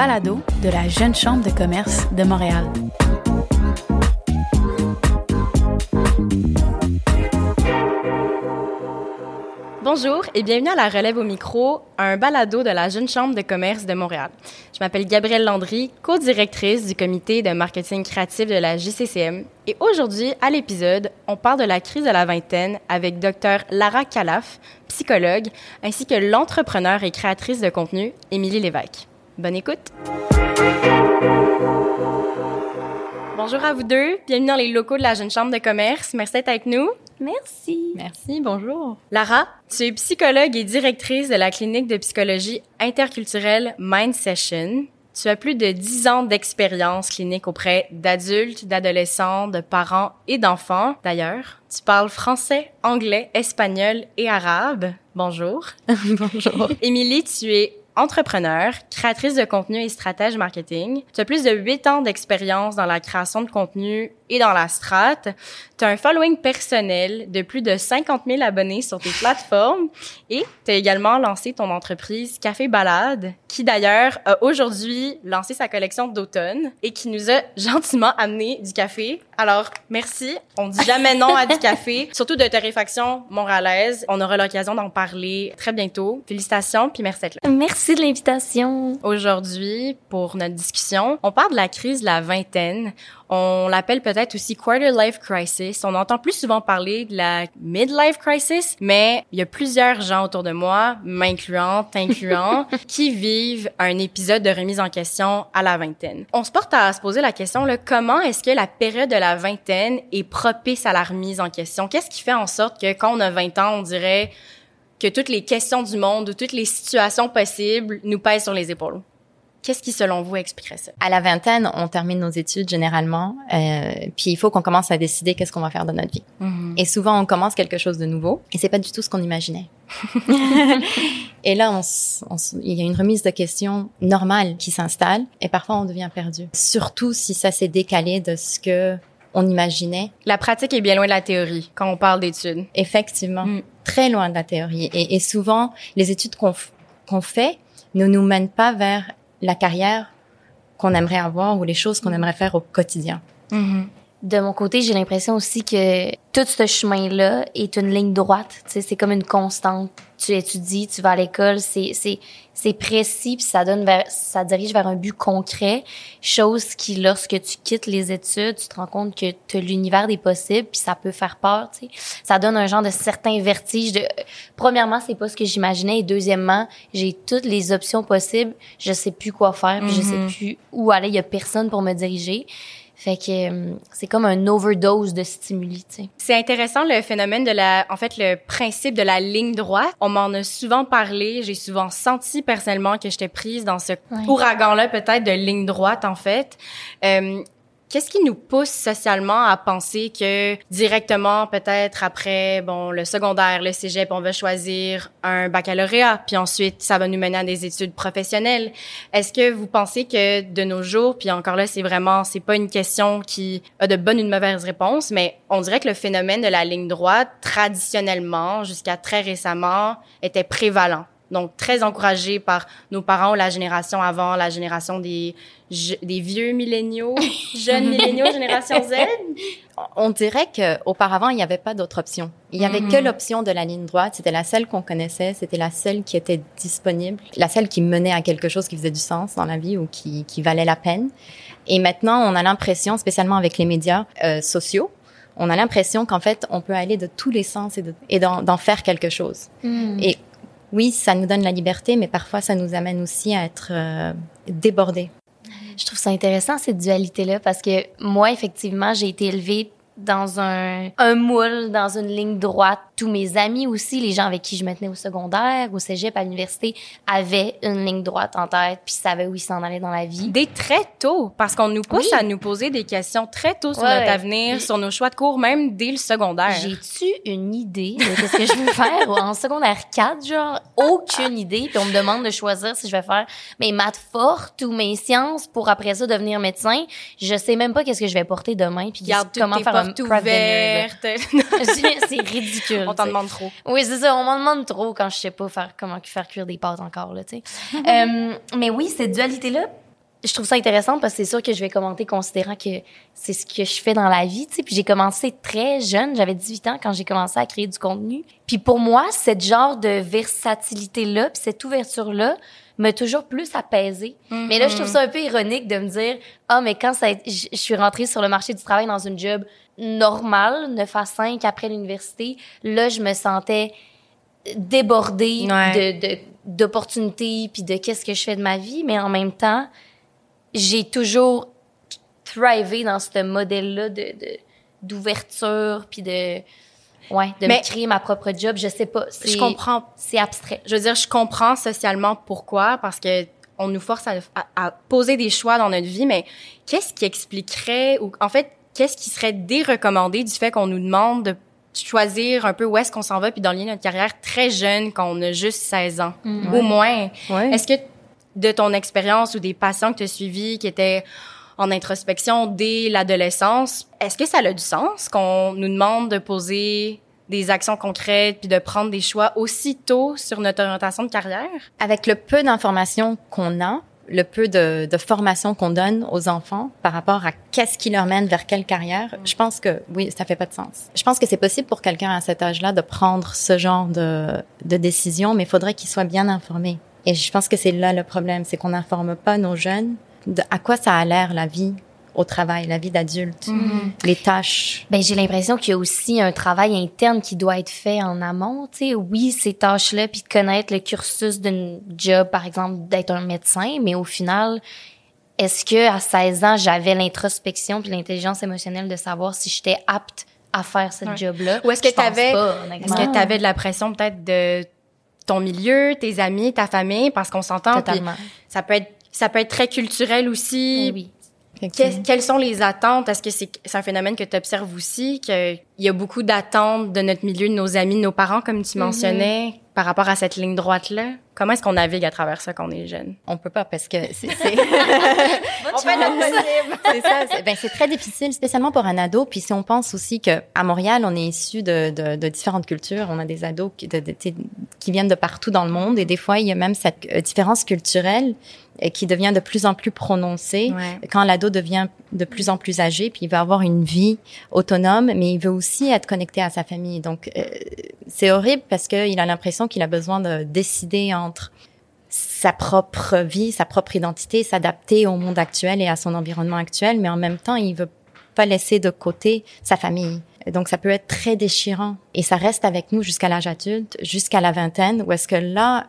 balado de la Jeune Chambre de commerce de Montréal. Bonjour et bienvenue à la Relève au micro, un balado de la Jeune Chambre de commerce de Montréal. Je m'appelle Gabrielle Landry, co-directrice du comité de marketing créatif de la JCCM. Et aujourd'hui, à l'épisode, on parle de la crise de la vingtaine avec Dr Lara Calaf, psychologue, ainsi que l'entrepreneur et créatrice de contenu, Émilie Lévesque. Bonne écoute! Bonjour à vous deux. Bienvenue dans les locaux de la Jeune Chambre de commerce. Merci d'être avec nous. Merci. Merci, bonjour. Lara, tu es psychologue et directrice de la clinique de psychologie interculturelle Mind Session. Tu as plus de 10 ans d'expérience clinique auprès d'adultes, d'adolescents, de parents et d'enfants. D'ailleurs, tu parles français, anglais, espagnol et arabe. Bonjour. bonjour. Émilie, tu es entrepreneur, créatrice de contenu et stratège marketing. Tu as plus de 8 ans d'expérience dans la création de contenu et dans la strat. Tu as un following personnel de plus de 50 000 abonnés sur tes plateformes et tu as également lancé ton entreprise Café Balade, qui d'ailleurs a aujourd'hui lancé sa collection d'automne et qui nous a gentiment amené du café. Alors, merci. On dit jamais non à du café, surtout de torréfaction montréalaise. On aura l'occasion d'en parler très bientôt. Félicitations, puis merci d'être là. Merci de l'invitation. Aujourd'hui, pour notre discussion, on parle de la crise de la vingtaine. On l'appelle peut-être aussi quarter life crisis. On entend plus souvent parler de la midlife crisis, mais il y a plusieurs gens autour de moi, m'incluant, t'incluant, qui vivent un épisode de remise en question à la vingtaine. On se porte à se poser la question, là, comment est-ce que la période de la vingtaine est propice à la remise en question? Qu'est-ce qui fait en sorte que quand on a 20 ans, on dirait que toutes les questions du monde ou toutes les situations possibles nous pèsent sur les épaules? Qu'est-ce qui, selon vous, expliquerait ça? À la vingtaine, on termine nos études généralement, euh, puis il faut qu'on commence à décider qu'est-ce qu'on va faire de notre vie. Mm-hmm. Et souvent, on commence quelque chose de nouveau, et c'est pas du tout ce qu'on imaginait. et là, on, on, il y a une remise de questions normale qui s'installe, et parfois on devient perdu. Surtout si ça s'est décalé de ce que on imaginait. La pratique est bien loin de la théorie quand on parle d'études. Effectivement, mm. très loin de la théorie. Et, et souvent, les études qu'on qu'on fait ne nous mènent pas vers la carrière qu'on aimerait avoir ou les choses qu'on aimerait faire au quotidien. Mm-hmm. De mon côté, j'ai l'impression aussi que tout ce chemin-là est une ligne droite. Tu sais, c'est comme une constante. Tu étudies, tu vas à l'école, c'est c'est c'est précis puis ça donne vers ça dirige vers un but concret. Chose qui, lorsque tu quittes les études, tu te rends compte que tu l'univers des possibles puis ça peut faire peur. Tu sais, ça donne un genre de certain vertige. De premièrement, c'est pas ce que j'imaginais et deuxièmement, j'ai toutes les options possibles. Je sais plus quoi faire puis je sais plus où aller. Il y a personne pour me diriger. Fait que euh, c'est comme un overdose de stimuli, tu sais. C'est intéressant le phénomène de la, en fait, le principe de la ligne droite. On m'en a souvent parlé. J'ai souvent senti personnellement que j'étais prise dans ce ouragan-là, peut-être de ligne droite, en fait. Euh, Qu'est-ce qui nous pousse socialement à penser que directement, peut-être après, bon, le secondaire, le cégep, on va choisir un baccalauréat, puis ensuite, ça va nous mener à des études professionnelles? Est-ce que vous pensez que de nos jours, puis encore là, c'est vraiment, c'est pas une question qui a de bonnes ou de mauvaises réponses, mais on dirait que le phénomène de la ligne droite, traditionnellement, jusqu'à très récemment, était prévalent. Donc, très encouragé par nos parents ou la génération avant, la génération des, je- des vieux milléniaux, jeunes milléniaux, génération Z. On dirait que auparavant il n'y avait pas d'autre option. Il y avait Mhm. que l'option de la ligne droite. C'était la seule qu'on connaissait. C'était la seule qui était disponible, la seule qui menait à quelque chose qui faisait du sens dans la vie ou qui, qui valait la peine. Et maintenant, on a l'impression, spécialement avec les médias euh, sociaux, on a l'impression qu'en fait, on peut aller de tous les sens et de- et d'en d'en faire quelque chose. Et oui, ça nous donne la liberté, mais parfois ça nous amène aussi à être euh, débordés. Je trouve ça intéressant, cette dualité-là, parce que moi, effectivement, j'ai été élevée dans un, un moule, dans une ligne droite. Tous mes amis aussi, les gens avec qui je me tenais au secondaire, au cégep, à l'université, avaient une ligne droite en tête, puis savaient où ils s'en allaient dans la vie. Dès très tôt, parce qu'on nous pousse Oui. à nous poser des questions très tôt sur Ouais, notre ouais. avenir, sur nos choix de cours, même dès le secondaire. J'ai-tu une idée de ce que je veux faire? En secondaire 4, genre aucune idée, puis on me demande de choisir si je vais faire mes maths fortes ou mes sciences pour après ça devenir médecin. Je sais même pas qu'est-ce que je vais porter demain puis comment faire un c'est ridicule. On t'en demande trop. Oui, c'est ça. On m'en demande trop quand je sais pas faire comment faire cuire des pâtes encore là, tu sais. Euh, mais oui, cette dualité là, je trouve ça intéressant parce que c'est sûr que je vais commenter considérant que c'est ce que je fais dans la vie, tu sais. Puis j'ai commencé très jeune, j'avais 18 ans quand j'ai commencé à créer du contenu. Puis pour moi, cette genre de versatilité-là, puis cette ouverture-là, m'a toujours plus apaisée. Mais là, je trouve ça un peu ironique de me dire, ah, mais quand ça, je suis rentrée sur le marché du travail dans une job normale, 9 à 5 après l'université, là, je me sentais débordée Ouais. de, de, d'opportunités puis de qu'est-ce que je fais de ma vie. Mais en même temps, j'ai toujours thrivé dans ce modèle-là de, de, d'ouverture puis de, ouais, de Mais- me créer ma propre job. Je sais pas. Je comprends C'est abstrait. je veux dire, je comprends socialement pourquoi, parce que on nous force à, à- à poser des choix dans notre vie, mais qu'est-ce qui expliquerait, ou en fait, qu'est-ce qui serait dérecommandé du fait qu'on nous demande de choisir un peu où est-ce qu'on s'en va puis d'enligner notre carrière très jeune quand on a juste 16 ans, au moins. Ouais. Est-ce que de ton expérience ou des patients que tu as suivis qui étaient en introspection dès l'adolescence, est-ce que ça a du sens qu'on nous demande de poser des actions concrètes puis de prendre des choix aussitôt sur notre orientation de carrière? Avec le peu d'informations qu'on a, le peu de, de formation qu'on donne aux enfants par rapport à qu'est-ce qui leur mène vers quelle carrière, je pense que oui, ça fait pas de sens. Je pense que c'est possible pour quelqu'un à cet âge-là de prendre ce genre de, de décision, mais il faudrait qu'il soit bien informé. Et je pense que c'est là le problème, c'est qu'on n'informe pas nos jeunes de à quoi ça a l'air la vie au travail, la vie d'adulte, les tâches. Ben, j'ai l'impression qu'il y a aussi un travail interne qui doit être fait en amont, tu sais. Oui, ces tâches-là, puis de connaître le cursus d'une job, par exemple, d'être un médecin, mais au final, est-ce que à 16 ans, j'avais l'introspection puis l'intelligence émotionnelle de savoir si j'étais apte à faire ce Ouais. job-là? Ou est-ce que tu avais est-ce que de la pression peut-être de ton milieu, tes amis, ta famille? Parce qu'on s'entend Totalement. ça peut être ça peut être très culturel aussi. Eh oui. Quelles sont les attentes? Est-ce que c'est un phénomène que tu observes aussi, qu'il y a beaucoup d'attentes de notre milieu, de nos amis, de nos parents, comme tu mentionnais, par rapport à cette ligne droite-là? Comment est-ce qu'on navigue à travers ça quand on est jeune? On peut pas parce que c'est On fait notre possible! c'est ça. C'est ben, c'est très difficile, spécialement pour un ado. Puis si on pense aussi que à Montréal, on est issu de, de, de différentes cultures. On a des ados qui, de- de- tu sais, qui viennent de partout dans le monde. Et des fois, il y a même cette euh, différence culturelle euh, qui devient de plus en plus prononcée Ouais. quand l'ado devient de plus en plus âgé. Puis il va avoir une vie autonome, mais il veut aussi être connecté à sa famille. Donc euh, c'est horrible parce qu'il a l'impression qu'il a besoin de décider entre sa propre vie, sa propre identité, s'adapter au monde actuel et à son environnement actuel, mais en même temps, il veut pas laisser de côté sa famille. Donc, ça peut être très déchirant. Et ça reste avec nous jusqu'à l'âge adulte, jusqu'à la vingtaine, où est-ce que là,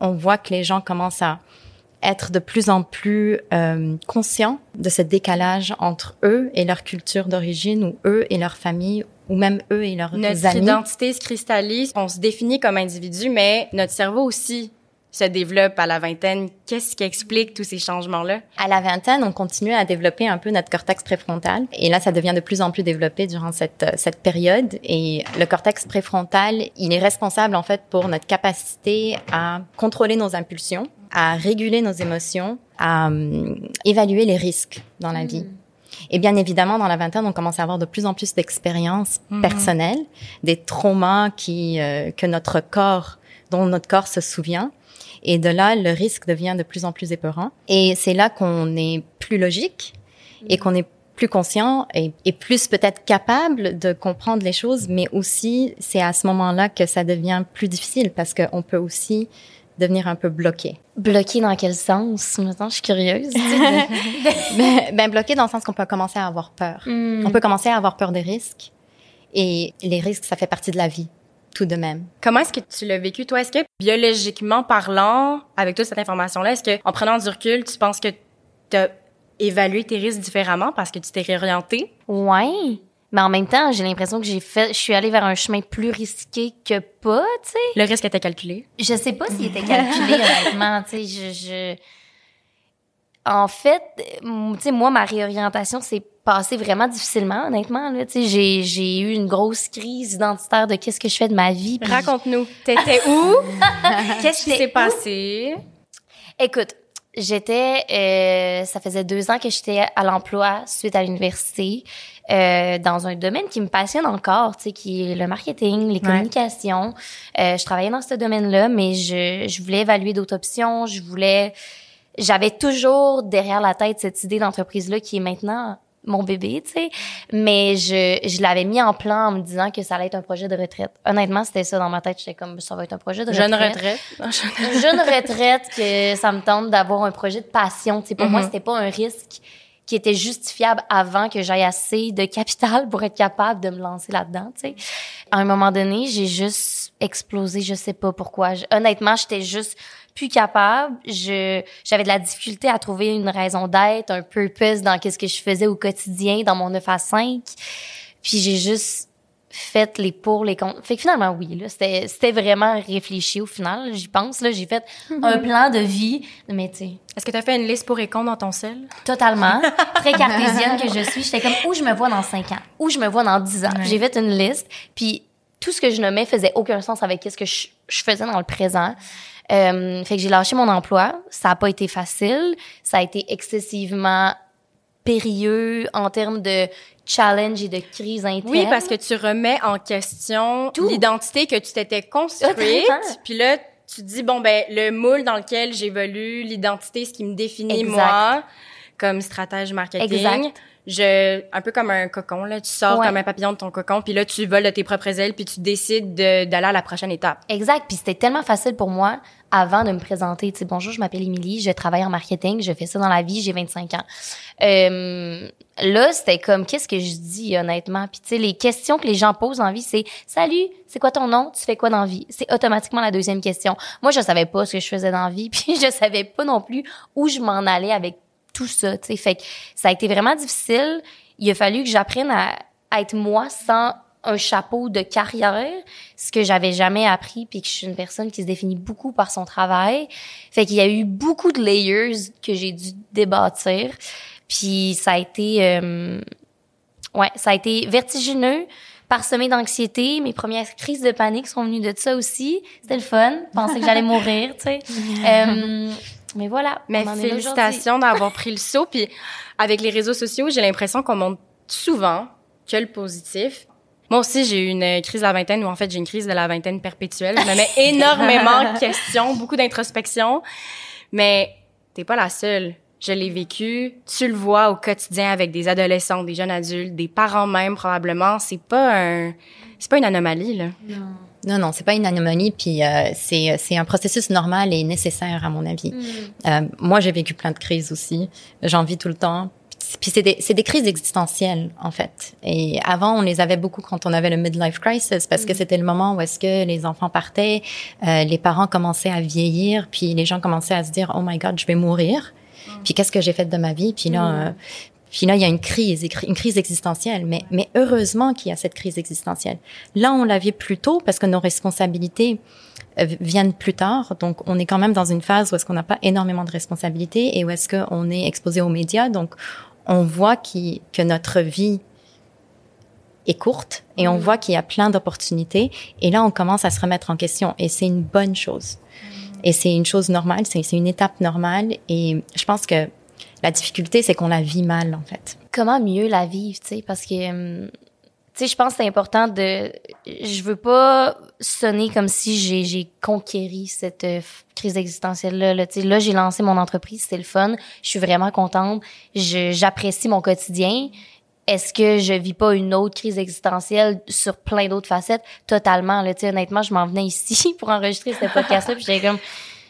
on voit que les gens commencent à être de plus en plus euh, conscients de ce décalage entre eux et leur culture d'origine, ou eux et leur famille, ou même eux et leurs Notre amis. identité se cristallise, on se définit comme individu, mais notre cerveau aussi se développe à la vingtaine. Qu'est-ce qui explique tous ces changements-là? À la vingtaine, on continue à développer un peu notre cortex préfrontal. Et là, ça devient de plus en plus développé durant cette, euh, cette période. Et le cortex préfrontal, il est responsable, en fait, pour notre capacité à contrôler nos impulsions, à réguler nos émotions, à hum, évaluer les risques dans la vie. Et bien évidemment, dans la vingtaine, on commence à avoir de plus en plus d'expériences personnelles, des traumas qui, euh, que notre corps, dont notre corps se souvient. Et de là, le risque devient de plus en plus épeurant. Et c'est là qu'on est plus logique et qu'on est plus conscient et, et plus peut-être capable de comprendre les choses, mais aussi c'est à ce moment-là que ça devient plus difficile parce qu'on peut aussi devenir un peu bloqué. Bloqué dans quel sens? Maintenant, je suis curieuse. tu sais. ben, ben, bloqué dans le sens qu'on peut commencer à avoir peur. Hmm. On peut commencer à avoir peur des risques. Et les risques, ça fait partie de la vie, tout de même. Comment est-ce que tu l'as vécu, toi? Est-ce que biologiquement parlant, avec toute cette information-là, est-ce que en prenant du recul, tu penses que tu as évalué tes risques différemment parce que tu t'es réorienté? Ouais. Mais en même temps, j'ai l'impression que j'ai fait, je suis allée vers un chemin plus risqué que pas, tu sais. Le risque était calculé? Je sais pas s'il était calculé, honnêtement, tu sais, je, je... En fait, tu sais, moi, ma réorientation s'est passée vraiment difficilement, honnêtement, là, tu sais, j'ai, j'ai eu une grosse crise identitaire de qu'est-ce que je fais de ma vie. Raconte-nous. T'étais où? Qu'est-ce qui s'est passé? Écoute, j'étais, euh, ça faisait deux ans que j'étais à l'emploi suite à l'université, euh, dans un domaine qui me passionne encore, tu sais, qui est le marketing, les Ouais. communications. Euh, je travaillais dans ce domaine-là, mais je, je voulais évaluer d'autres options, je voulais j'avais toujours derrière la tête cette idée d'entreprise-là qui est maintenant mon bébé, tu sais. Mais je, je l'avais mis en plan en me disant que ça allait être un projet de retraite. Honnêtement, c'était ça dans ma tête. J'étais comme, ça va être un projet de retraite. Jeune retraite. Jeune retraite, que ça me tente d'avoir un projet de passion. Tu sais, pour moi, Mhm. c'était pas un risque qui était justifiable avant que j'aille assez de capital pour être capable de me lancer là-dedans, tu sais. À un moment donné, j'ai juste explosé, je sais pas pourquoi. Je- honnêtement, j'étais juste plus capable. Je j'avais de la difficulté à trouver une raison d'être, un purpose dans qu'est-ce que je faisais au quotidien dans mon 9 à 5. Puis j'ai juste fait les pour les contre. Fait que finalement oui là, c'était c'était vraiment réfléchi au final, j'y pense là, j'ai fait un plan de vie, mais tu Est-ce que tu as fait une liste pour et contre dans ton sel? Totalement. Très cartésienne que je suis. J'étais comme, où je me vois dans 5 ans? Où je me vois dans 10 ans? Ouais. J'ai fait une liste, puis tout ce que je nommais faisait aucun sens avec ce que je, je faisais dans le présent. Euh, fait que j'ai lâché mon emploi. Ça a pas été facile. Ça a été excessivement périlleux en termes de challenge et de crise interne. Oui, parce que tu remets en question l'identité que tu t'étais construite. Puis là, tu te dis, bon, ben, le moule dans lequel j'évolue, l'identité, ce qui me définit Exact. moi, comme stratège marketing. Exact. Je, un peu comme un cocon, là. Tu sors Ouais. comme un papillon de ton cocon, puis là, tu voles de tes propres ailes, puis tu décides de- d'aller à la prochaine étape. Exact. Puis c'était tellement facile pour moi avant de me présenter. Tu sais, bonjour, je m'appelle Émilie, je travaille en marketing, je fais ça dans la vie, j'ai 25 ans. Euh, là, c'était comme, qu'est-ce que je dis honnêtement? Puis tu sais, les questions que les gens posent en vie, c'est Salut, c'est quoi ton nom? Tu fais quoi dans la vie? C'est automatiquement la deuxième question. Moi, je savais pas ce que je faisais dans la vie, puis je savais pas non plus où je m'en allais avec tout ça. Tu sais, fait que ça a été vraiment difficile. Il a fallu que j'apprenne à, à être moi sans un chapeau de carrière, ce que j'avais jamais appris, puis que je suis une personne qui se définit beaucoup par son travail. Fait qu'il y a eu beaucoup de layers que j'ai dû débâtir, puis ça a été, euh, ouais, ça a été vertigineux, parsemé d'anxiété. Mes premières crises de panique sont venues de ça aussi. C'était le fun, penser que j'allais mourir, tu sais. Euh, mais voilà. Mais on félicitations d'avoir pris le saut. Puis avec les réseaux sociaux, j'ai l'impression qu'on montre souvent que le positif. Moi aussi, j'ai eu une crise de la vingtaine, ou en fait, j'ai une crise de la vingtaine perpétuelle. Je me mets énormément en question, beaucoup d'introspection. Mais t'es pas la seule. Je l'ai vécu. Tu le vois au quotidien avec des adolescents, des jeunes adultes, des parents même probablement. C'est pas un, c'est pas une anomalie là. Non, non, c'est pas une anomalie, puis euh, c'est c'est un processus normal et nécessaire à mon avis. Mm. Euh, moi, j'ai vécu plein de crises aussi. J'en vis tout le temps. Puis c'est des, c'est des crises existentielles, en fait. Et avant, on les avait beaucoup quand on avait le midlife crisis, parce que c'était le moment où est-ce que les enfants partaient, euh, les parents commençaient à vieillir, puis les gens commençaient à se dire, oh my God, je vais mourir. Puis qu'est-ce que j'ai fait de ma vie? Puis là, euh, puis là, il y a une crise, une crise existentielle. Mais, mais heureusement qu'il y a cette crise existentielle. Là, on la vit plus tôt parce que nos responsabilités euh, viennent plus tard. Donc, on est quand même dans une phase où est-ce qu'on n'a pas énormément de responsabilités et où est-ce qu'on est exposé aux médias. Donc, on voit qui, que notre vie est courte et on voit qu'il y a plein d'opportunités. Et là, on commence à se remettre en question et c'est une bonne chose. Et c'est une chose normale, c'est une étape normale. Et je pense que la difficulté, c'est qu'on la vit mal, en fait. comment mieux la vivre, tu sais, parce que, hum, tu sais, je pense que c'est important de, je veux pas sonner comme si j'ai, j'ai conquéri cette euh, crise existentielle-là, là, tu sais, là, j'ai lancé mon entreprise, c'est le fun, je suis vraiment contente, j'apprécie mon quotidien. Est-ce que je vis pas une autre crise existentielle sur plein d'autres facettes? Totalement, là, tu honnêtement, je m'en venais ici pour enregistrer ce podcast-là, puis j'étais comme,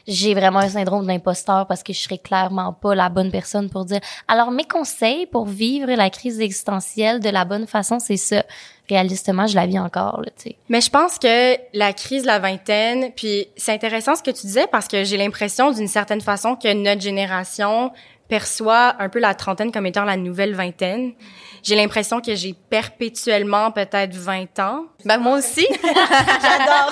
j'ai vraiment un syndrome d'imposteur parce que je serais clairement pas la bonne personne pour dire. Alors, mes conseils pour vivre la crise existentielle de la bonne façon, c'est ça. Réalistement, je la vis encore, là, tu sais. Mais je pense que la crise de la vingtaine, puis c'est intéressant ce que tu disais parce que j'ai l'impression d'une certaine façon que notre génération perçoit un peu la trentaine comme étant la nouvelle vingtaine. J'ai l'impression que j'ai perpétuellement peut-être 20 ans. Ben, moi aussi. J'adore.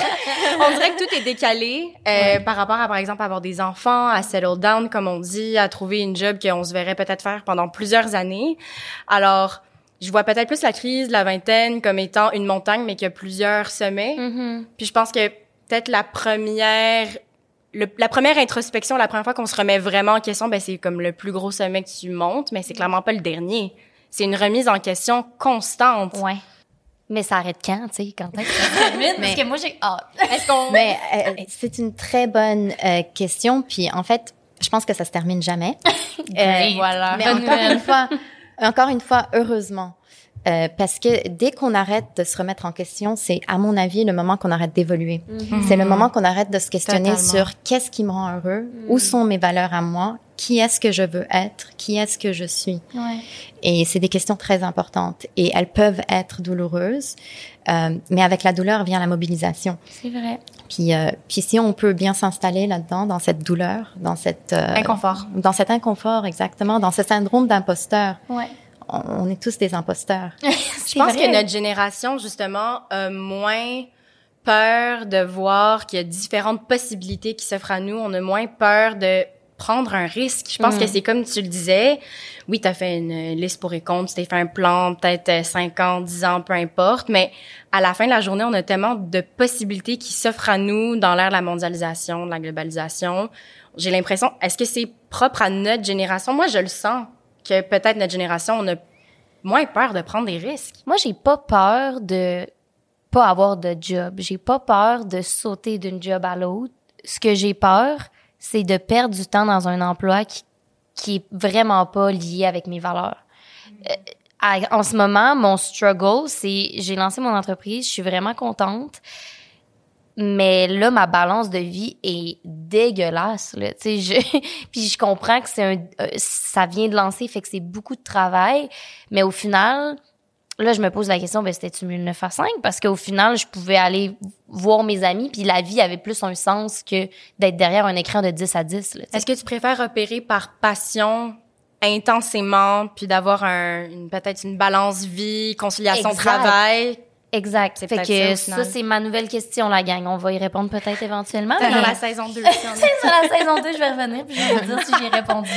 on dirait que tout est décalé euh, par rapport à, par exemple, avoir des enfants, à settle down, comme on dit, à trouver une job qu'on se verrait peut-être faire pendant plusieurs années. Alors, je vois peut-être plus la crise de la vingtaine comme étant une montagne, mais qui a plusieurs sommets. Puis je pense que peut-être la première, le- la première introspection, la première fois qu'on se remet vraiment en question, ben c'est comme le plus gros sommet que tu montes, mais c'est clairement pas le dernier. C'est une remise en question constante. Ouais. Mais ça arrête quand, tu sais, quand est-ce que ça se termine? Parce Mais- que moi, j'ai hâte. Est-ce qu'on Mais euh, c'est une très bonne euh, question. Puis en fait, je pense que ça se termine jamais. Great. voilà. Mais encore une fois, encore une fois, heureusement. Euh, parce que dès qu'on arrête de se remettre en question, c'est, à mon avis, le moment qu'on arrête d'évoluer. C'est le moment qu'on arrête de se questionner Totalement. sur qu'est-ce qui me rend heureux, où sont mes valeurs à moi, qui est-ce que je veux être, qui est-ce que je suis. Ouais. Et c'est des questions très importantes et elles peuvent être douloureuses, euh, mais avec la douleur vient la mobilisation. C'est vrai. Puis, euh, puis si on peut bien s'installer là-dedans, dans cette douleur, dans cette euh, Inconfort. dans cet inconfort exactement, dans ce syndrome d'imposteur, Ouais. On, est tous des imposteurs. Je pense que notre génération, justement, a moins peur de voir qu'il y a différentes possibilités qui s'offrent à nous. On a moins peur de prendre un risque. Je pense Mm. que c'est comme tu le disais. Oui, tu as fait une liste pour et contre, tu t'es fait un plan, peut-être euh, 5 ans, 10 ans, peu importe, mais à la fin de la journée, on a tellement de possibilités qui s'offrent à nous dans l'ère de la mondialisation, de la globalisation. J'ai l'impression, est-ce que c'est propre à notre génération? Moi, je le sens que peut-être notre génération, on a moins peur de prendre des risques. Moi, j'ai pas peur de pas avoir de job. J'ai pas peur de sauter d'une job à l'autre. Ce que j'ai peur, c'est de perdre du temps dans un emploi qui, qui est vraiment pas lié avec mes valeurs. Euh, en ce moment, mon struggle, c'est j'ai lancé mon entreprise, je suis vraiment contente. Mais là, ma balance de vie est dégueulasse. Là. Tu sais, je, puis je comprends que c'est un, euh, ça vient de lancer, fait que c'est beaucoup de travail. Mais au final, là, je me pose la question, ben, c'était-tu mieux le 9 à 5? Parce qu'au final, je pouvais aller voir mes amis, puis la vie avait plus un sens que d'être derrière un écran de 10 à 10. Là, tu sais. Est-ce que tu préfères opérer par passion intensément, puis d'avoir un, une- peut-être une balance vie, conciliation Exact. travail? Exact. C'est Fait que ça, c'est ma nouvelle question, la gang. On va y répondre peut-être éventuellement. Dans mais- la saison 2. si on la saison 2, je vais revenir, puis je vais vous dire si j'ai répondu.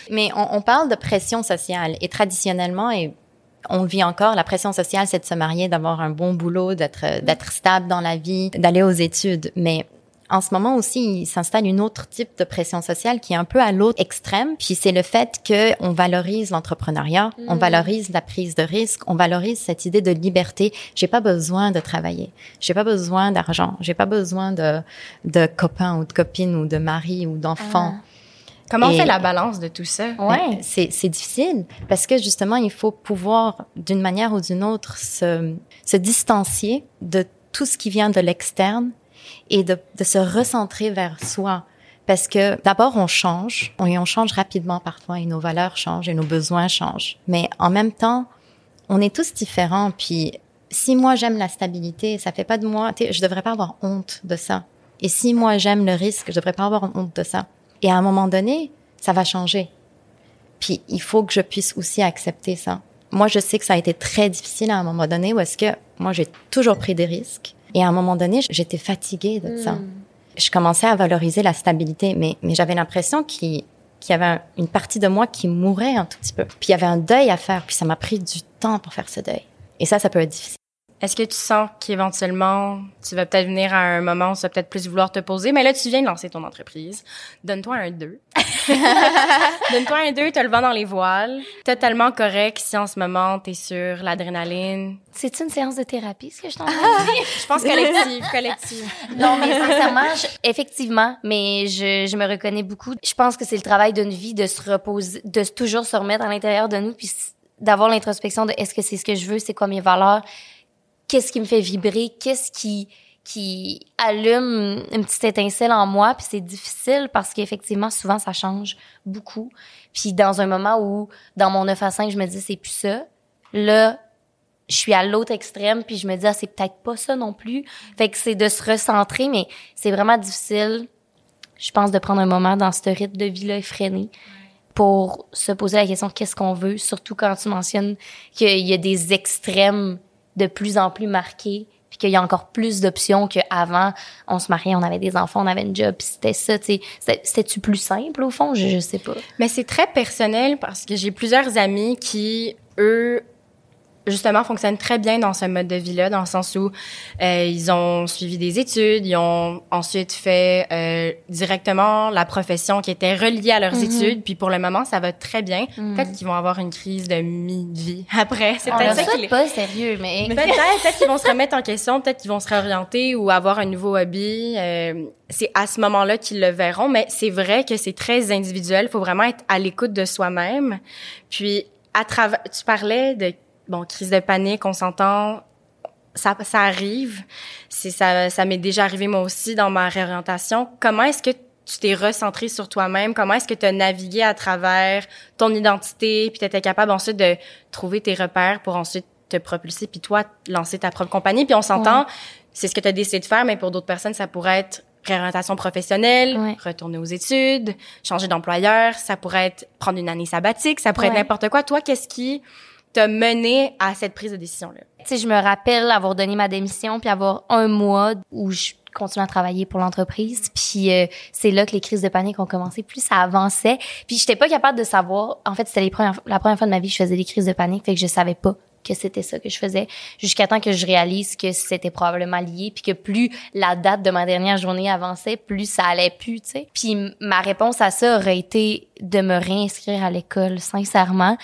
Mais on, on parle de pression sociale et traditionnellement, et on le vit encore, la pression sociale, c'est de se marier, d'avoir un bon boulot, d'être d'être stable dans la vie, d'aller aux études. Mais en ce moment aussi, il s'installe une autre type de pression sociale qui est un peu à l'autre extrême. Puis c'est le fait que on valorise l'entrepreneuriat, on valorise la prise de risque, on valorise cette idée de liberté. J'ai pas besoin de travailler, j'ai pas besoin d'argent, j'ai pas besoin de de copains ou de copines ou de mari ou d'enfants. Comment on fait la balance de tout ça? Ouais. C'est, c'est difficile parce que justement, il faut pouvoir, d'une manière ou d'une autre, se, se distancier de tout ce qui vient de l'externe et de, se recentrer vers soi. Parce que d'abord, on change, et on change rapidement parfois, et nos valeurs changent, et nos besoins changent. Mais en même temps, on est tous différents. Puis, si moi j'aime la stabilité, ça fait pas de moi, je devrais pas avoir honte de ça. Et si moi j'aime le risque, je devrais pas avoir honte de ça. Et à un moment donné, ça va changer. Puis il faut que je puisse aussi accepter ça. Moi, je sais que ça a été très difficile à un moment donné où est-ce que moi, j'ai toujours pris des risques. Et à un moment donné, j'étais fatiguée de ça. Je commençais à valoriser la stabilité, mais, mais j'avais l'impression qu'il qu'il y avait un- une partie de moi qui mourait un tout petit peu. Puis il y avait un deuil à faire, puis ça m'a pris du temps pour faire ce deuil. Et ça, ça peut être difficile. Est-ce que tu sens qu'éventuellement, tu vas peut-être venir à un moment où tu vas peut-être plus vouloir te poser? Mais là, tu viens de lancer ton entreprise. Donne-toi un 2. Donne-toi un 2, t'as le vent dans les voiles. Totalement correct si en ce moment, t'es sur l'adrénaline. C'est une séance de thérapie, ce que je t'en? Je pense collective, collective. Non, mais sincèrement, je- effectivement, mais je, je me reconnais beaucoup. Je pense que c'est le travail d'une vie de se reposer, de toujours se remettre à l'intérieur de nous, puis d'avoir l'introspection de est-ce que c'est ce que je veux, c'est quoi mes valeurs, qu'est-ce qui me fait vibrer, qu'est-ce qui qui allume une petite étincelle en moi, puis c'est difficile parce qu'effectivement, souvent, ça change beaucoup. Puis dans un moment où, dans mon 9 à 5, je me dis, c'est plus ça, là, je suis à l'autre extrême, puis je me dis, ah, c'est peut-être pas ça non plus. Fait que c'est de se recentrer, mais c'est vraiment difficile, je pense, de prendre un moment dans ce rythme de vie-là effréné pour se poser la question qu'est-ce qu'on veut, surtout quand tu mentionnes qu'il y a des extrêmes de plus en plus marqués, puis qu'il y a encore plus d'options qu'avant. On se mariait, on avait des enfants, on avait une job, c'était ça, C'était-tu plus simple, au fond? Je, je sais pas. Mais c'est très personnel parce que j'ai plusieurs amis qui, eux, justement fonctionnent très bien dans ce mode de vie-là, dans le sens où euh, ils ont suivi des études, ils ont ensuite fait euh, directement la profession qui était reliée à leurs Mhm. études, puis pour le moment, ça va très bien. Peut-être qu'ils vont avoir une crise de mi-vie après. C'est peut-être ça qui pas, sérieux, mais... Peut-être, peut-être qu'ils vont se remettre en question, peut-être qu'ils vont se réorienter ou avoir un nouveau hobby. Euh, c'est à ce moment-là qu'ils le verront, mais c'est vrai que c'est très individuel. Il faut vraiment être à l'écoute de soi-même. Puis, à travers, tu parlais de bon crise de panique, on s'entend. Ça, ça arrive. C'est ça, ça m'est déjà arrivé moi aussi dans ma réorientation. Comment est-ce que tu t'es recentré sur toi-même? Comment est-ce que tu as navigué à travers ton identité, puis tu étais capable ensuite de trouver tes repères pour ensuite te propulser, puis toi, lancer ta propre compagnie? Puis on s'entend, c'est ce que tu as décidé de faire, mais pour d'autres personnes, ça pourrait être réorientation professionnelle, Ouais. retourner aux études, changer d'employeur, ça pourrait être prendre une année sabbatique, ça pourrait Ouais. être n'importe quoi. Toi, qu'est-ce qui t'a mené à cette prise de décision-là? Tu sais, je me rappelle avoir donné ma démission puis avoir un mois où je continue à travailler pour l'entreprise. Puis euh, c'est là que les crises de panique ont commencé. Plus ça avançait, puis j'étais pas capable de savoir. En fait, c'était la première fois de ma vie que je faisais des crises de panique, fait que je savais pas que c'était ça que je faisais jusqu'à temps que je réalise que c'était probablement lié puis que plus la date de ma dernière journée avançait plus ça allait plus tu sais puis ma réponse à ça aurait été de me réinscrire à l'école sincèrement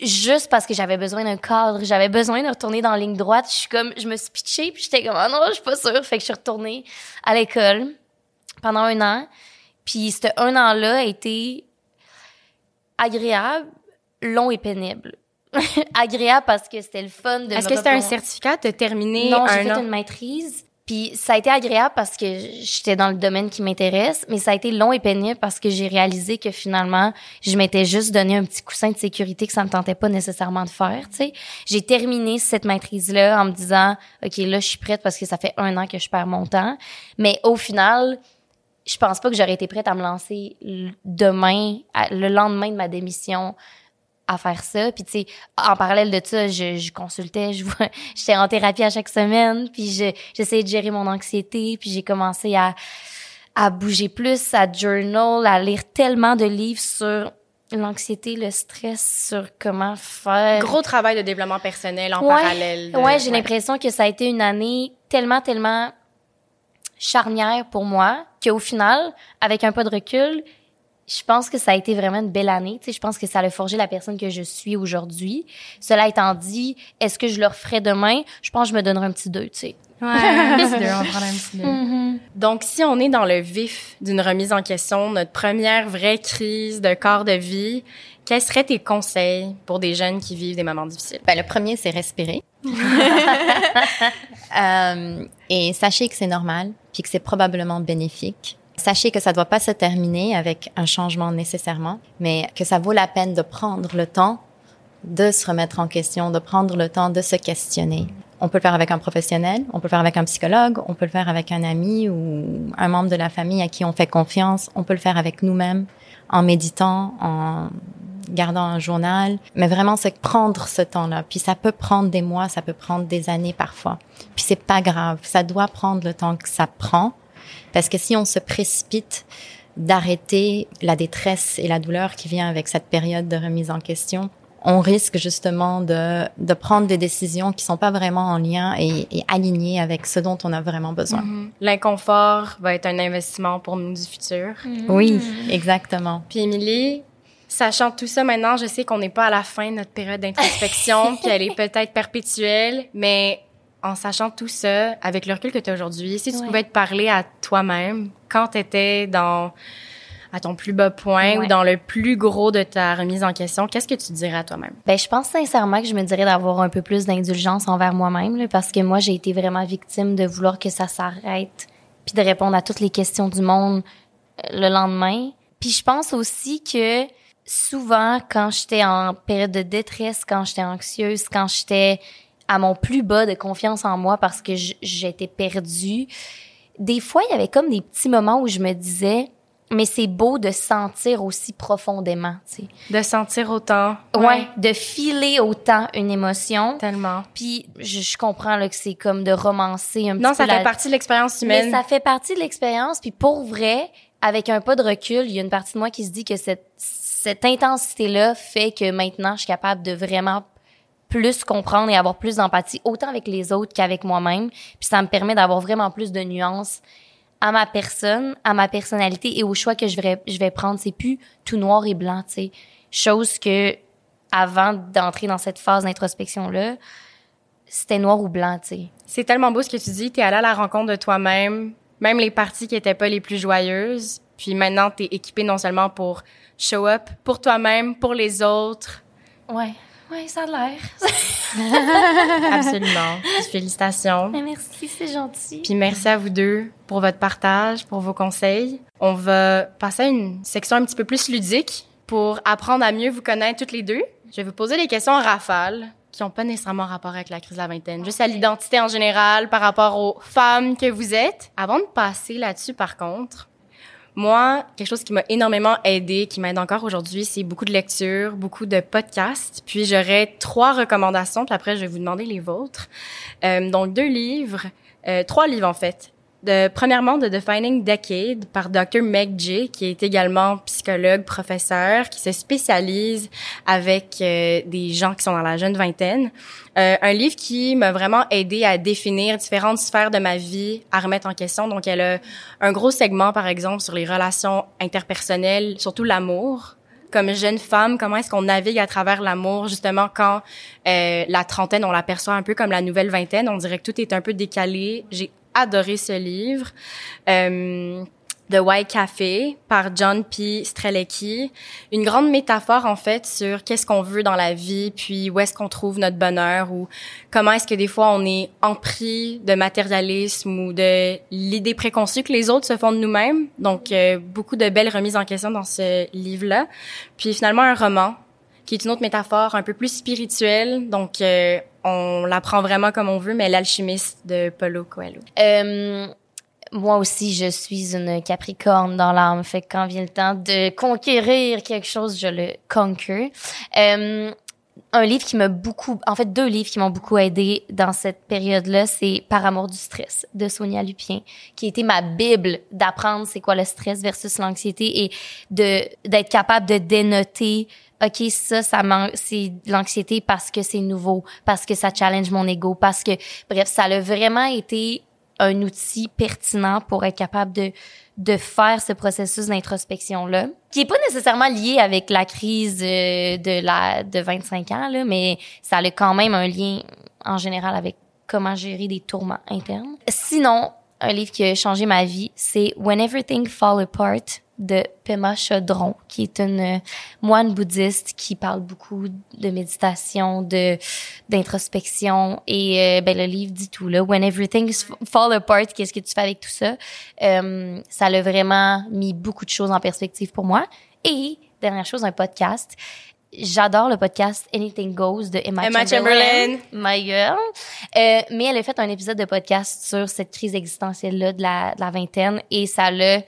juste parce que j'avais besoin d'un cadre, j'avais besoin de retourner dans la ligne droite. Je suis comme, je me suis pitchée, puis j'étais comme, ah non, je suis pas sûre. Fait que je suis retournée à l'école pendant un an. Puis ce un an-là a été agréable, long et pénible. agréable parce que c'était le fun de Est-ce que c'était un certificat de terminer non, j'ai fait an? une maîtrise. Puis ça a été agréable parce que j'étais dans le domaine qui m'intéresse, mais ça a été long et pénible parce que j'ai réalisé que finalement, je m'étais juste donné un petit coussin de sécurité que ça me tentait pas nécessairement de faire, tu sais. J'ai terminé cette maîtrise-là en me disant, OK, là, je suis prête parce que ça fait un an que je perds mon temps. Mais au final, je pense pas que j'aurais été prête à me lancer demain, le lendemain de ma démission, à faire ça. Puis tu sais, en parallèle de ça, je, je consultais, je vois, j'étais en thérapie à chaque semaine, puis je, j'essayais de gérer mon anxiété, puis j'ai commencé à à bouger plus, à journal, à lire tellement de livres sur l'anxiété, le stress, sur comment faire. Gros travail de développement personnel en Ouais. parallèle. de- Ouais, j'ai l'impression que ça a été une année tellement, tellement charnière pour moi qu'au final, avec un peu de recul, je pense que ça a été vraiment une belle année. Tu sais, je pense que ça a forgé la personne que je suis aujourd'hui. Cela étant dit, est-ce que je le referais demain? Je pense que je me donnerais un petit deux, tu sais. Ouais, un petit deux, on va prendre un petit deux. Donc, si on est dans le vif d'une remise en question, notre première vraie crise de corps de vie, quels seraient tes conseils pour des jeunes qui vivent des moments difficiles? Ben, le premier, c'est respirer. Euh, et sachez que c'est normal, puis que c'est probablement bénéfique. Sachez que ça ne doit pas se terminer avec un changement nécessairement, mais que ça vaut la peine de prendre le temps de se remettre en question, de prendre le temps de se questionner. On peut le faire avec un professionnel, on peut le faire avec un psychologue, on peut le faire avec un ami ou un membre de la famille à qui on fait confiance, on peut le faire avec nous-mêmes en méditant, en gardant un journal, mais vraiment c'est prendre ce temps-là. Puis ça peut prendre des mois, ça peut prendre des années parfois. Puis c'est pas grave, ça doit prendre le temps que ça prend, parce que si on se précipite d'arrêter la détresse et la douleur qui vient avec cette période de remise en question, on risque justement de, de prendre des décisions qui sont pas vraiment en lien et, et alignées avec ce dont on a vraiment besoin. L'inconfort va être un investissement pour nous du futur. Oui, exactement. Puis Émilie, sachant tout ça maintenant, je sais qu'on n'est pas à la fin de notre période d'introspection, puis elle est peut-être perpétuelle, mais en sachant tout ça, avec le recul que tu as aujourd'hui, si tu Ouais. pouvais te parler à toi-même quand tu étais dans à ton plus bas point Ouais. ou dans le plus gros de ta remise en question, qu'est-ce que tu dirais à toi-même? Ben, je pense sincèrement que je me dirais d'avoir un peu plus d'indulgence envers moi-même, parce que moi, j'ai été vraiment victime de vouloir que ça s'arrête, puis de répondre à toutes les questions du monde euh, le lendemain. Puis je pense aussi que souvent, quand j'étais en période de détresse, quand j'étais anxieuse, quand j'étais à mon plus bas de confiance en moi parce que j'étais perdue, des fois, il y avait comme des petits moments où je me disais, mais c'est beau de sentir aussi profondément, tu sais. De sentir autant. Ouais, de filer autant une émotion. Tellement. Puis je, je comprends là, que c'est comme de romancer un Non, petit ça peu fait la- partie de l'expérience Mais humaine. ça fait partie de l'expérience. Puis pour vrai, avec un pas de recul, il y a une partie de moi qui se dit que cette, cette intensité-là fait que maintenant, je suis capable de vraiment plus comprendre et avoir plus d'empathie, autant avec les autres qu'avec moi-même. Puis ça me permet d'avoir vraiment plus de nuances à ma personne, à ma personnalité et au choix que je vais, je vais prendre. C'est plus tout noir et blanc, tu sais. Chose que, avant d'entrer dans cette phase d'introspection-là, c'était noir ou blanc, tu sais. C'est tellement beau ce que tu dis. T'es allé à la rencontre de toi-même, même les parties qui étaient pas les plus joyeuses. Puis maintenant, t'es équipé non seulement pour show up pour toi-même, pour les autres. Ouais. Ouais, ça a l'air. Absolument. Félicitations. Mais merci, c'est gentil. Puis merci à vous deux pour votre partage, pour vos conseils. On va passer à une section un petit peu plus ludique pour apprendre à mieux vous connaître toutes les deux. Je vais vous poser des questions en rafale qui n'ont pas nécessairement rapport avec la crise de la vingtaine, juste à l'identité en général par rapport aux femmes que vous êtes. Avant de passer là-dessus, par contre, moi, quelque chose qui m'a énormément aidé, qui m'aide encore aujourd'hui, c'est beaucoup de lectures, beaucoup de podcasts. Puis j'aurais trois recommandations, puis après je vais vous demander les vôtres. Euh, donc deux livres, euh, trois livres en fait. De, premièrement, de Defining Decade par Dr. Meg J, qui est également psychologue, professeur, qui se spécialise avec euh, des gens qui sont dans la jeune vingtaine. Euh, un livre qui m'a vraiment aidé à définir différentes sphères de ma vie, à remettre en question. Donc, elle a un gros segment, par exemple, sur les relations interpersonnelles, surtout l'amour comme jeune femme, comment est-ce qu'on navigue à travers l'amour, justement, quand euh, la trentaine, on l'aperçoit un peu comme la nouvelle vingtaine. On dirait que tout est un peu décalé. Adoré ce livre. Euh, The White Café par John P. Strelecki. Une grande métaphore, en fait, sur qu'est-ce qu'on veut dans la vie, puis où est-ce qu'on trouve notre bonheur, ou comment est-ce que des fois on est empris de matérialisme ou de l'idée préconçue que les autres se font de nous-mêmes. Donc, euh, beaucoup de belles remises en question dans ce livre-là. Puis finalement, un roman qui est une autre métaphore un peu plus spirituelle. Donc, euh, on l'apprend vraiment comme on veut, mais l'alchimiste de Paulo Coelho. Euh, moi aussi, je suis une Capricorne dans l'âme. Fait que quand vient le temps de conquérir quelque chose, je le conquer. Euh, un livre qui m'a beaucoup, en fait, deux livres qui m'ont beaucoup aidé dans cette période-là, c'est Par amour du stress de Sonia Lupien, qui été ma bible d'apprendre c'est quoi le stress versus l'anxiété et de d'être capable de dénoter OK, ça, ça c'est l'anxiété parce que c'est nouveau, parce que ça challenge mon ego, parce que, bref, ça a vraiment été un outil pertinent pour être capable de, de faire ce processus d'introspection là qui est pas nécessairement lié avec la crise euh, de la de 25 ans là mais ça a quand même un lien en général avec comment gérer des tourments internes. Sinon, un livre qui a changé ma vie, c'est When Everything Fall Apart de Pema Chodron, qui est une euh, moine bouddhiste qui parle beaucoup de méditation, de d'introspection et euh, ben le livre dit tout là. When everything fall apart, qu'est-ce que tu fais avec tout ça? Euh, Ça l'a vraiment mis beaucoup de choses en perspective pour moi. Et dernière chose, un podcast. J'adore le podcast Anything Goes de Emma, Emma Chamberlain, my girl. Euh, mais elle a fait un épisode de podcast sur cette crise existentielle là de la, de la vingtaine et ça l'a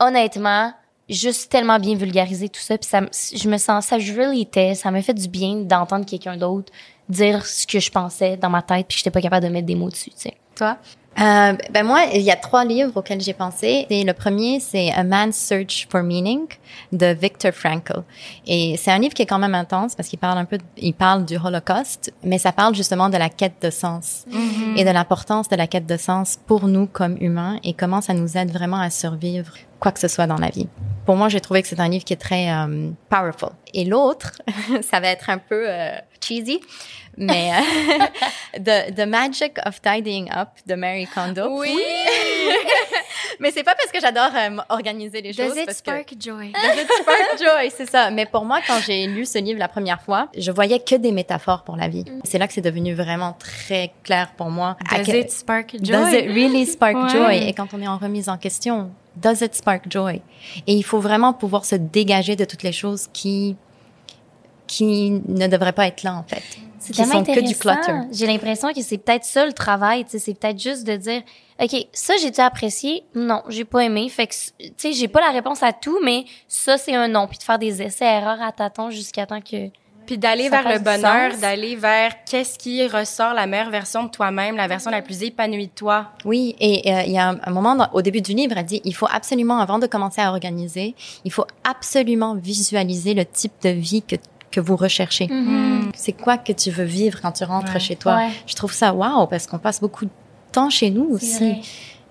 honnêtement, juste tellement bien vulgarisé tout ça. Puis ça, je me sens, ça really ça me fait du bien d'entendre quelqu'un d'autre dire ce que je pensais dans ma tête puis j'étais pas capable de mettre des mots dessus, tu sais. Toi? Euh, ben moi, il y a trois livres auxquels j'ai pensé. Et le premier, c'est A Man's Search for Meaning de Viktor Frankl. Et c'est un livre qui est quand même intense parce qu'il parle un peu, il parle du Holocauste, mais ça parle justement de la quête de sens mm-hmm. et de l'importance de la quête de sens pour nous comme humains et comment ça nous aide vraiment à survivre quoi que ce soit dans la vie. Pour moi, j'ai trouvé que c'est un livre qui est très euh, powerful. Et l'autre, ça va être un peu euh, cheesy, mais euh, the, the Magic of Tidying Up de Mary Kondo. Oui. mais c'est pas parce que j'adore organiser les choses. Does it spark joy? Does it spark joy? C'est ça. Mais pour moi, quand j'ai lu ce livre la première fois, je voyais que des métaphores pour la vie. C'est là que c'est devenu vraiment très clair pour moi. Does it spark joy? Does it really spark joy? Et quand on est en remise en question, does it spark joy? Et il faut vraiment pouvoir se dégager de toutes les choses qui qui ne devraient pas être là en fait. C'est tellement intéressant. J'ai l'impression que c'est peut-être ça le travail, c'est peut-être juste de dire OK, ça j'ai-tu apprécié? Non, j'ai pas aimé. Fait que tu sais, j'ai pas la réponse à tout, mais ça c'est un non, puis de faire des essais erreurs à tâtons jusqu'à temps que puis d'aller vers le bonheur, d'aller vers qu'est-ce qui ressort la meilleure version de toi-même, la version la plus épanouie de toi. Oui, et euh, il y a un, moment au début du livre, elle dit il faut absolument avant de commencer à organiser, il faut absolument visualiser le type de vie que que vous recherchez. Mhm. C'est quoi que tu veux vivre quand tu rentres Ouais. chez toi? Ouais. Je trouve ça wow parce qu'on passe beaucoup de temps chez nous aussi.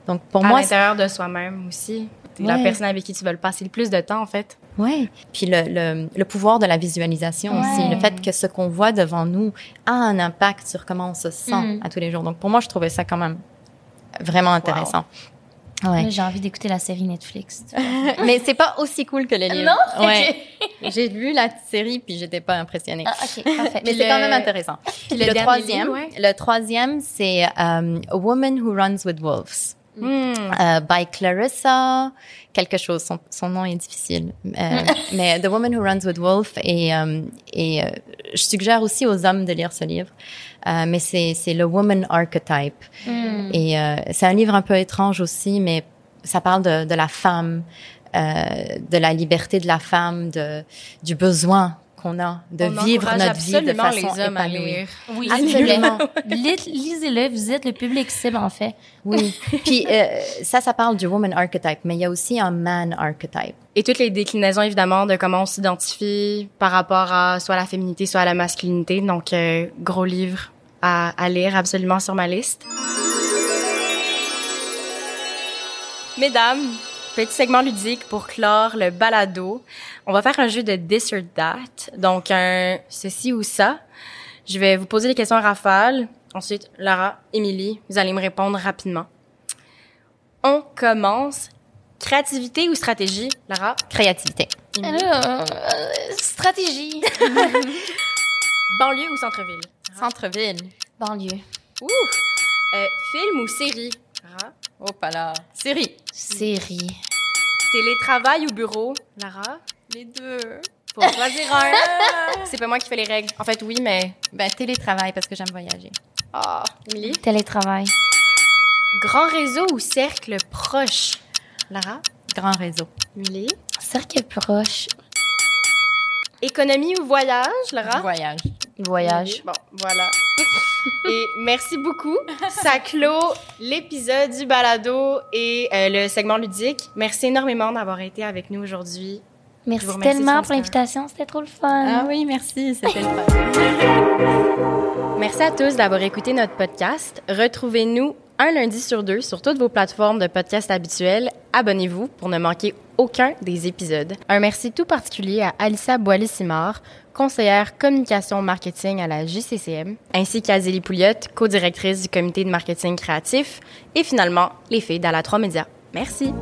Donc pour à moi, l'intérieur de soi-même aussi. La Ouais. personne avec qui tu veux le passer le plus de temps, en fait. Ouais. Puis le, le, le pouvoir de la visualisation aussi, le fait que ce qu'on voit devant nous a un impact sur comment on se sent Mm. à tous les jours. Donc pour moi, je trouvais ça quand même vraiment intéressant. Ouais. J'ai envie d'écouter la série Netflix. Mais c'est pas aussi cool que les livres. Non? Ouais. J'ai vu la série puis j'étais pas impressionnée. Ah, ok, parfait. Mais c'est quand même intéressant. Puis le, troisième, livre, ouais. le troisième, c'est euh, A Woman Who Runs with Wolves. Hmm. Euh, by Clarissa, quelque chose. Son, son nom est difficile. Euh, mais The Woman Who Runs with Wolf. Et, euh, et je suggère aussi aux hommes de lire ce livre. Mais c'est, le Woman Archetype. Hmm. Et c'est un livre un peu étrange aussi, mais ça parle de, de la femme, de la liberté de la femme, de, du besoin qu'on a de On vivre notre vie de façon les hommes à épanouie. lire. Oui, Absolument. Lis- Lisez-le, vous êtes le public cible, en fait. Oui. Puis euh, ça, ça parle du woman archetype, mais il y a aussi un man archetype. Et toutes les déclinaisons, évidemment, de comment on s'identifie par rapport à soit la féminité, soit à la masculinité. Donc, euh, gros livre à, à lire absolument sur ma liste. Mesdames, petit segment ludique pour clore le balado. On va faire un jeu de this or that. Donc, un ceci ou ça. Je vais vous poser des questions à rafale. Ensuite, Lara, Émilie, vous allez me répondre rapidement. On commence. Créativité ou stratégie, Lara? Créativité. Émilie? Alors, euh, stratégie. Banlieue ou centre-ville? Centre-ville. Banlieue. Ouh! Euh, film ou série? Lara? Oh, pas là. Série. Série. Télétravail ou bureau? Lara? Les deux. Faut choisir un. C'est pas moi qui fais les règles. En fait, oui, mais... Ben, télétravail parce que j'aime voyager. Ah, Émilie? Télétravail. Grand réseau ou cercle proche? Lara? Grand réseau. Émilie? Cercle proche. Économie ou voyage, Lara? Voyage. Voyage. Bon, voilà. et merci beaucoup. Ça clôt l'épisode du balado et euh, le segment ludique. Merci énormément d'avoir été avec nous aujourd'hui. Merci tellement pour l'invitation, c'était trop le fun. Ah oui, merci. C'était le fun. Merci à tous d'avoir écouté notre podcast. Retrouvez-nous un lundi sur deux sur toutes vos plateformes de podcast habituelles. Abonnez-vous pour ne manquer aucun des épisodes. Un merci tout particulier à Alissa Boilly-Simard, conseillère communication marketing à la JCCM, ainsi qu'Azélie Pouliot, co-directrice du comité de marketing créatif, et finalement les filles d'Ala 3 Média. Merci.